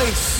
place.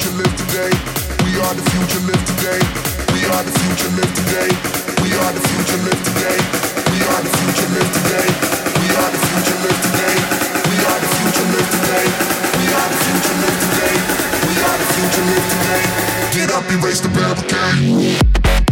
future, live today. We are the future, live today. We are the future, live today. We are the future, live today. We are the future, live today. We are the future, live today. We are the future, live today. We are the future, live today. We are the future, live today. Get up, erase the barricade.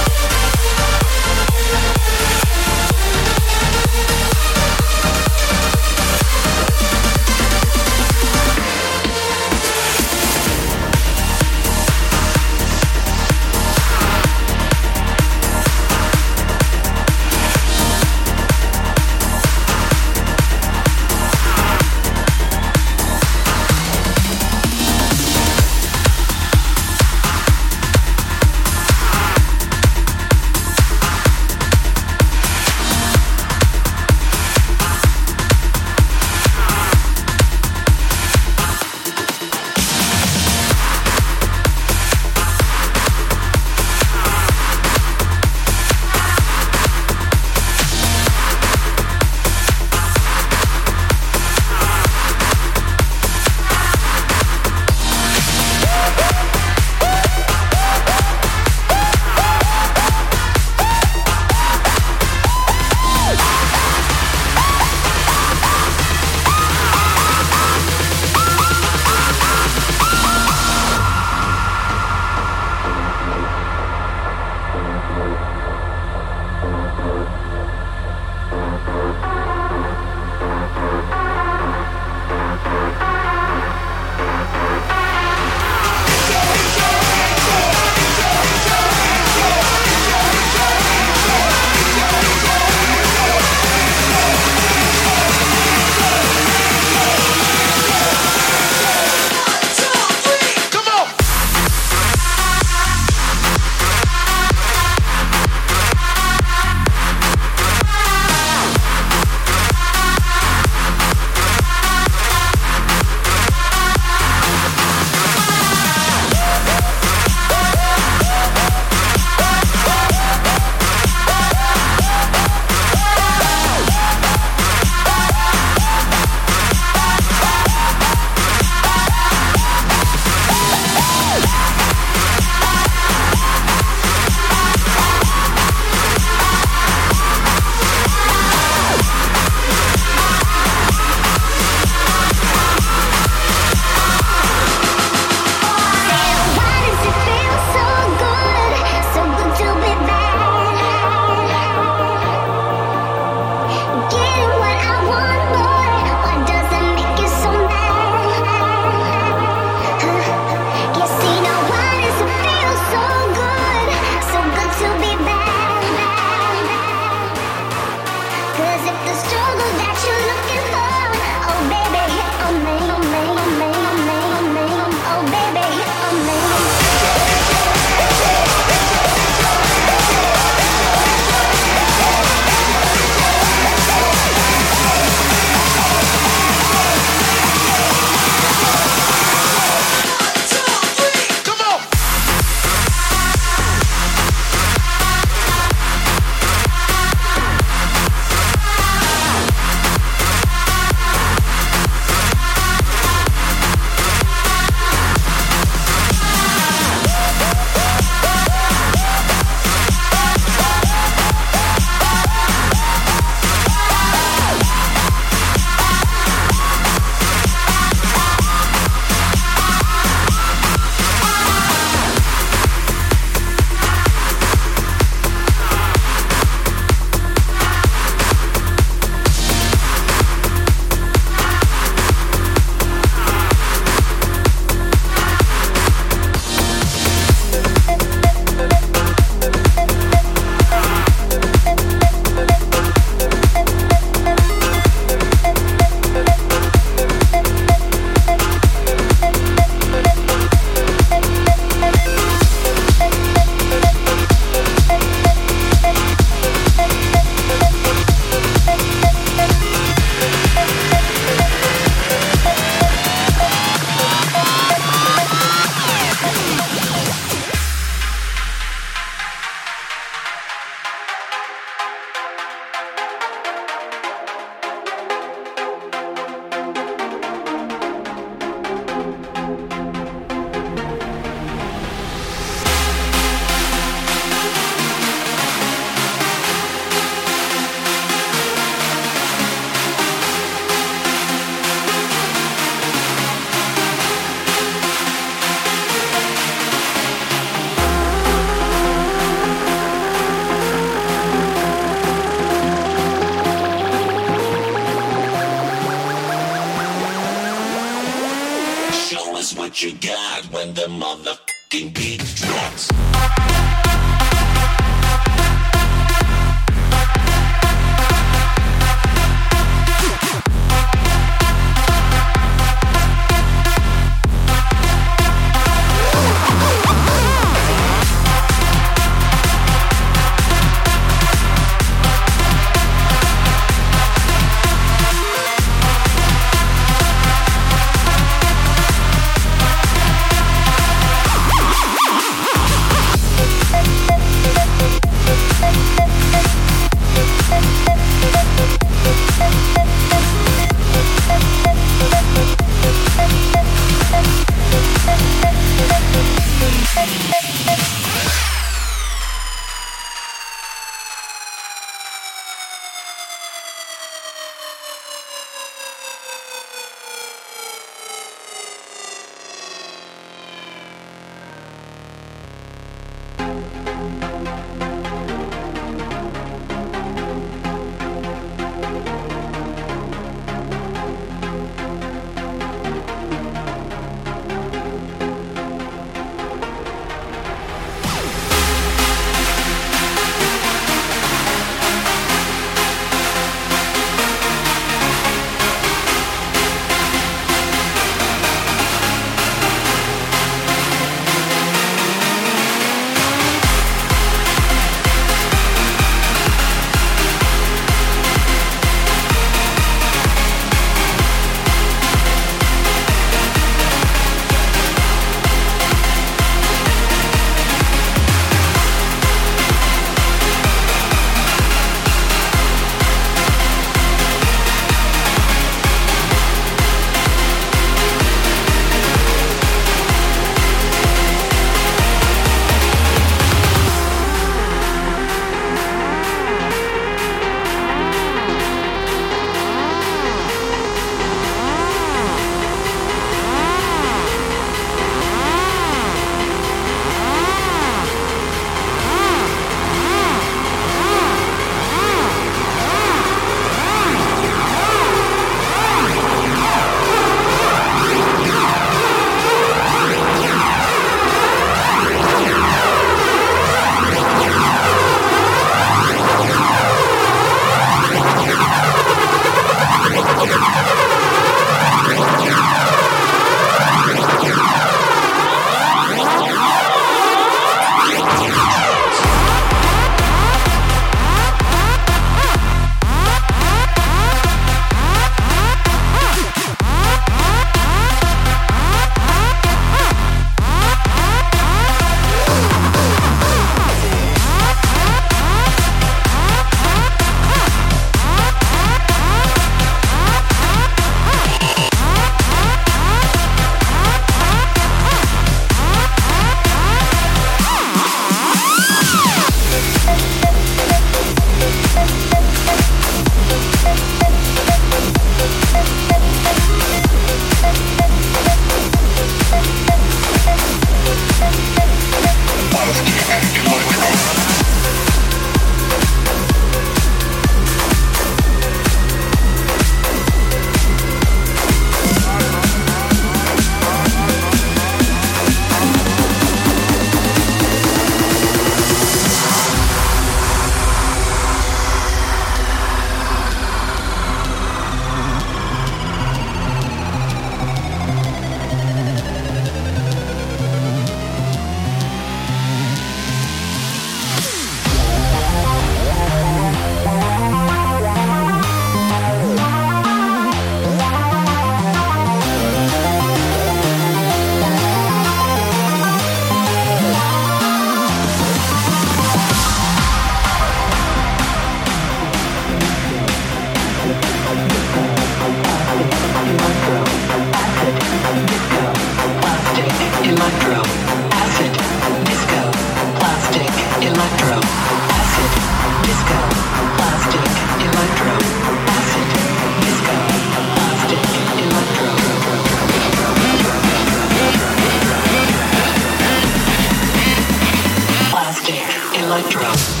Electro.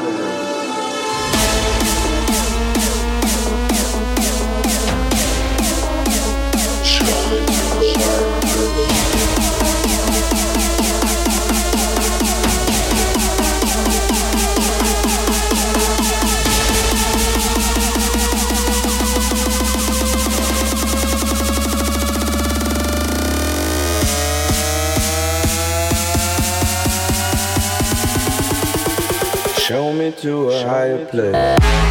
to a higher place.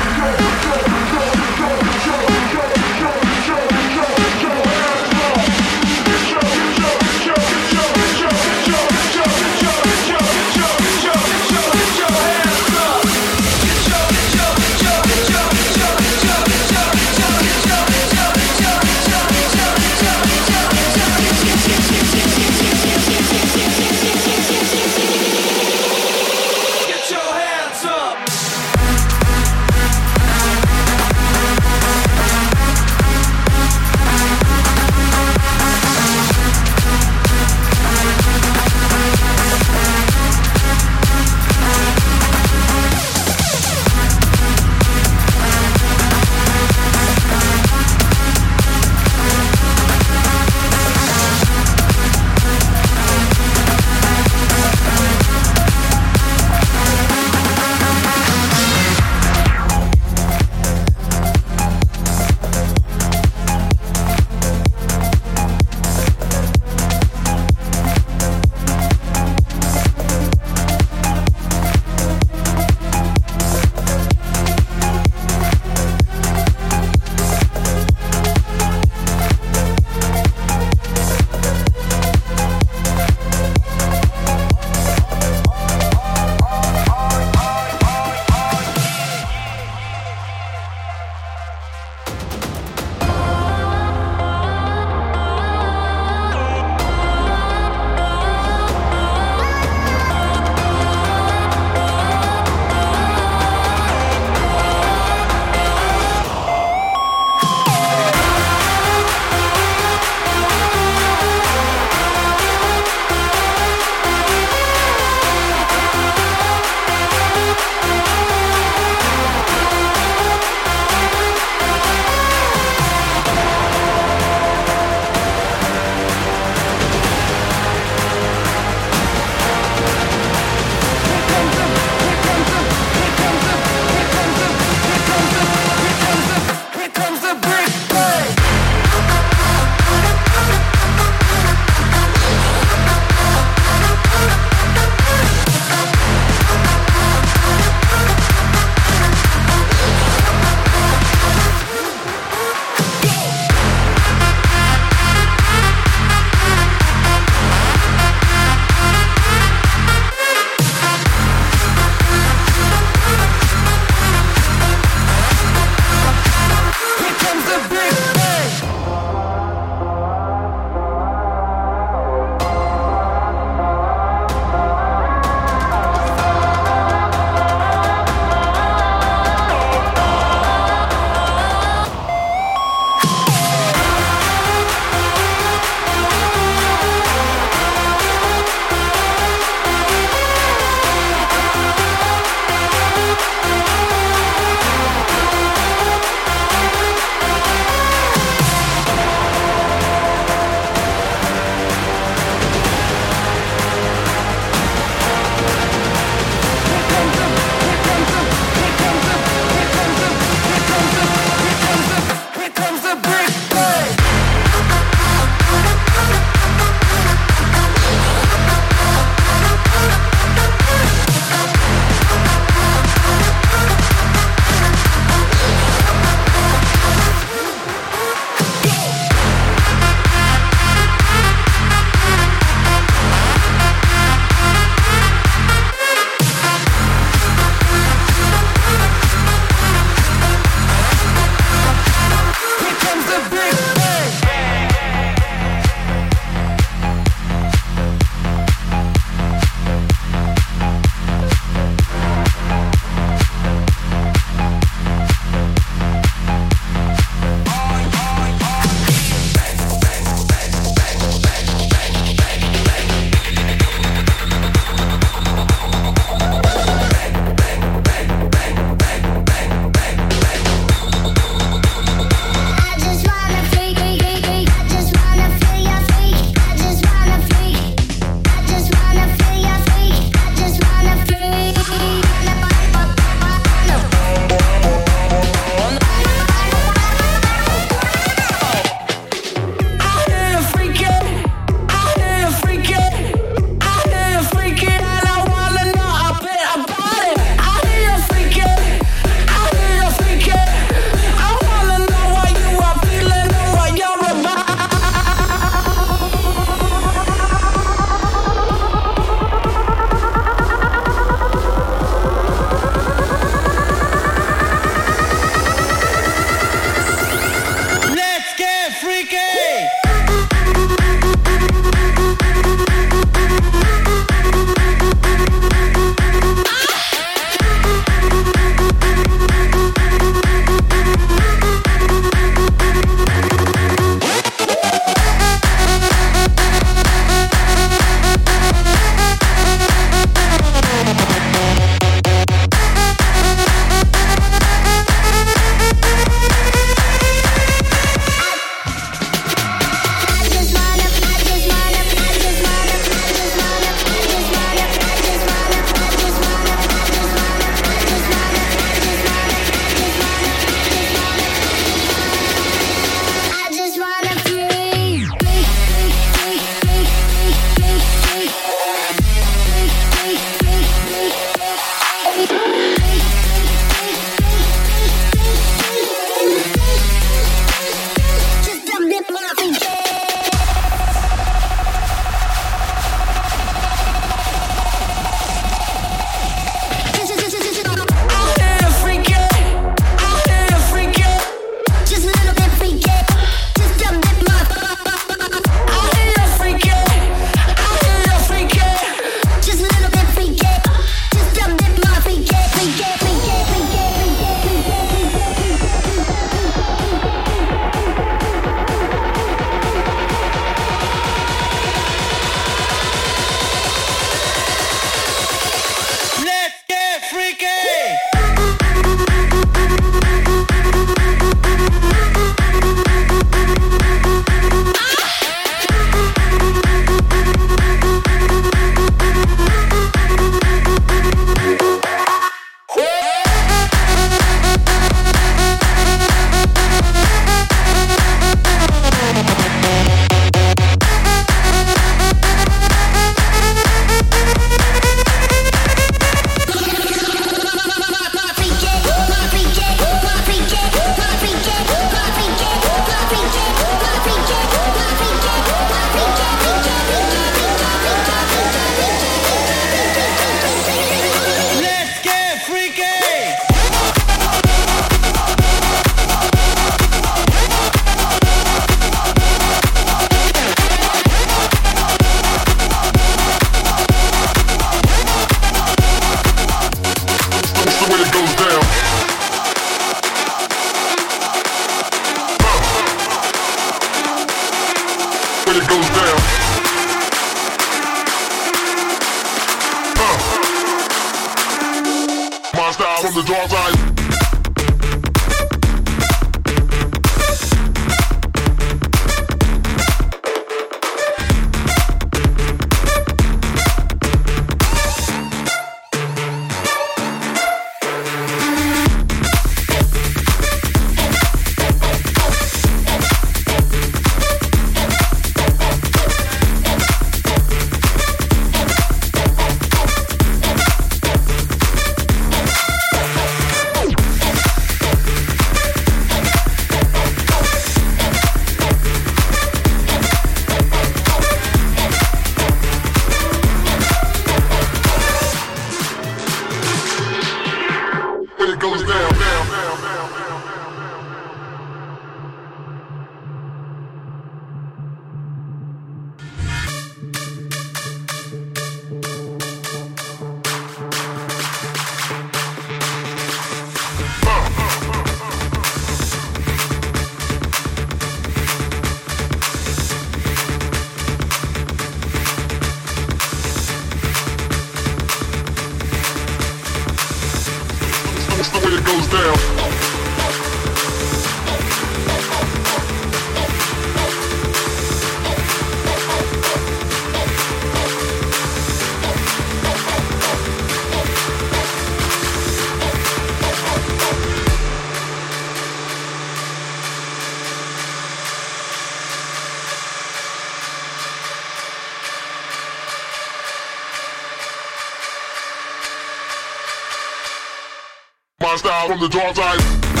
from the dark side.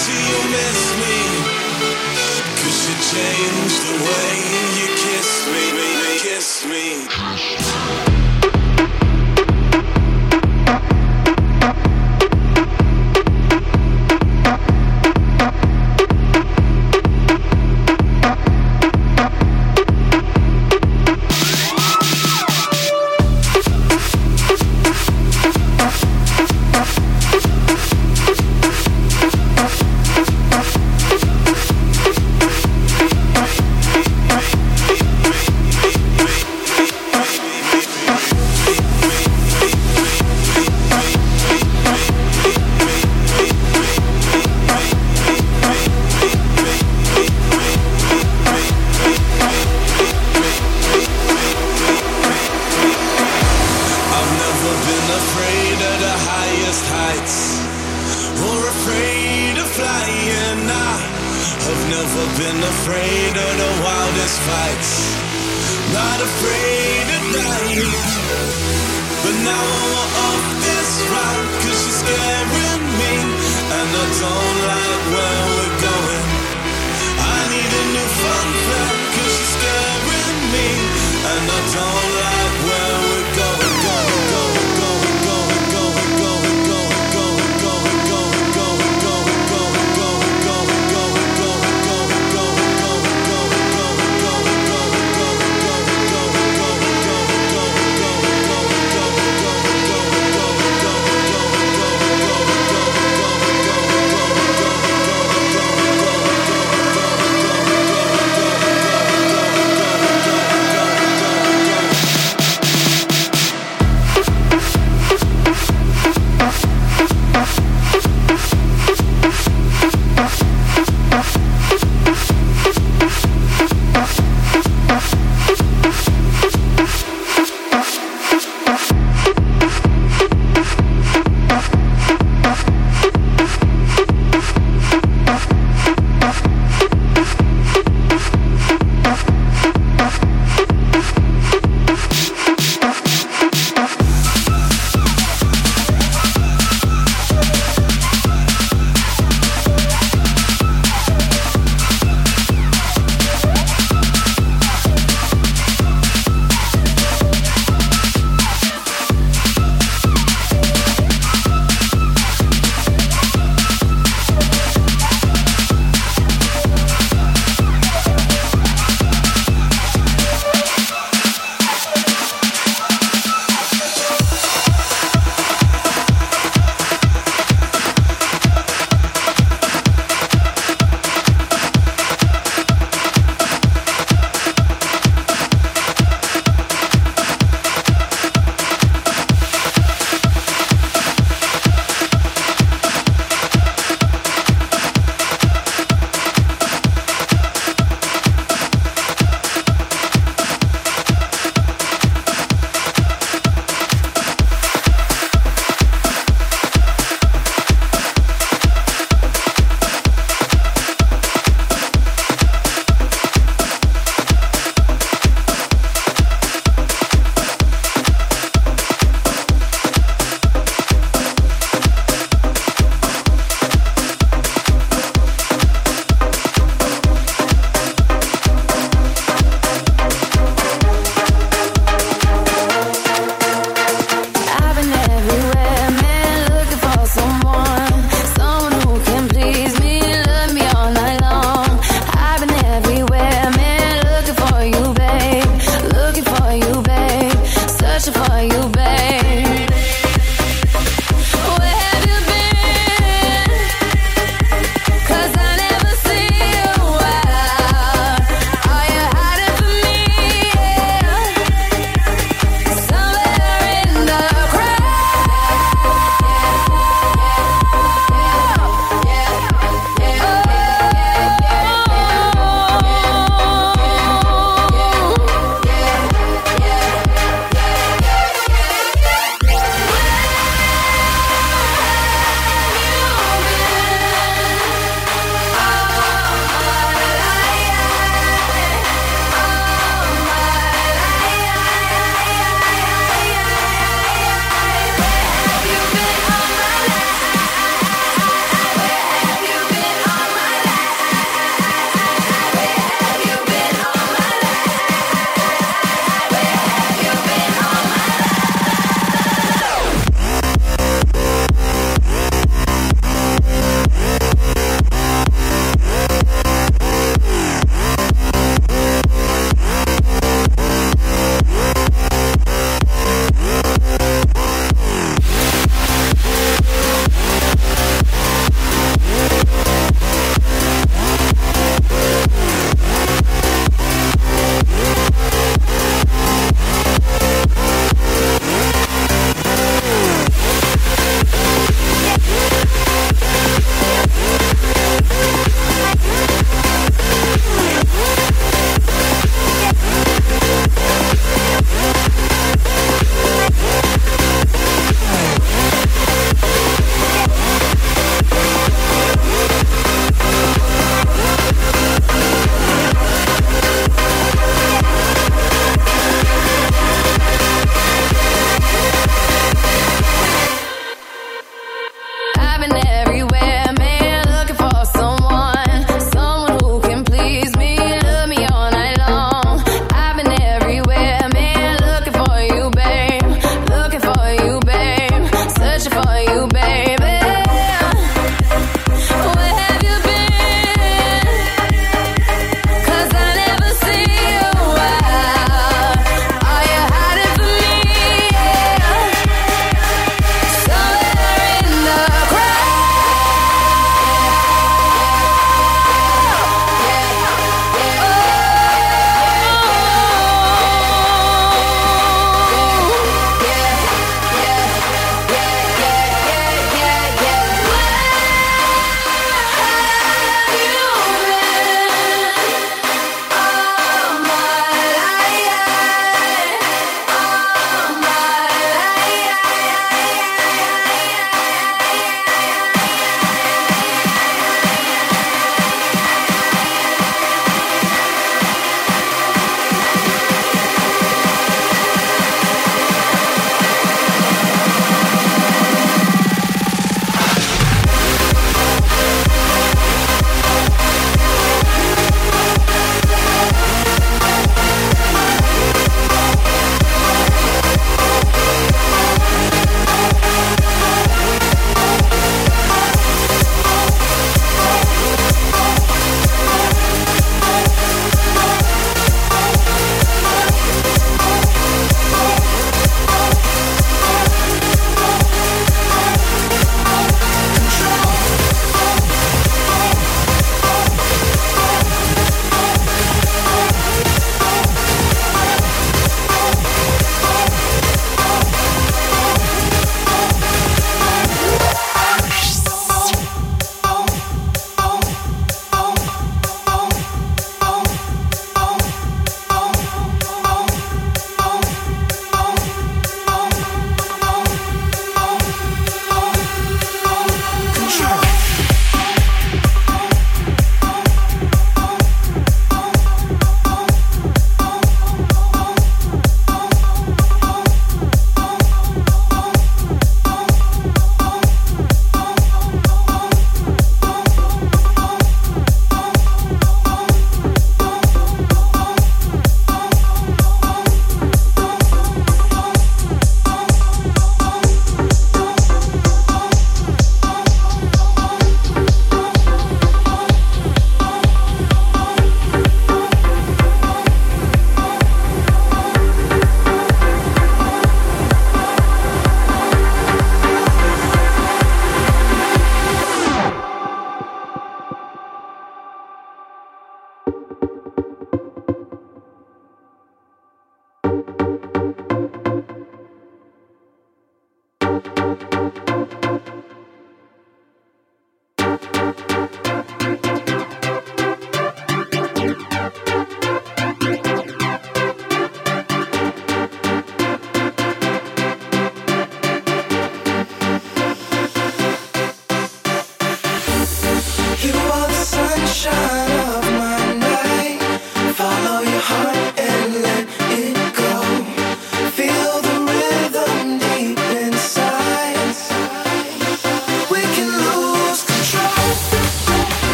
see you miss me. Cause you changed the way you kiss me, baby, kiss me.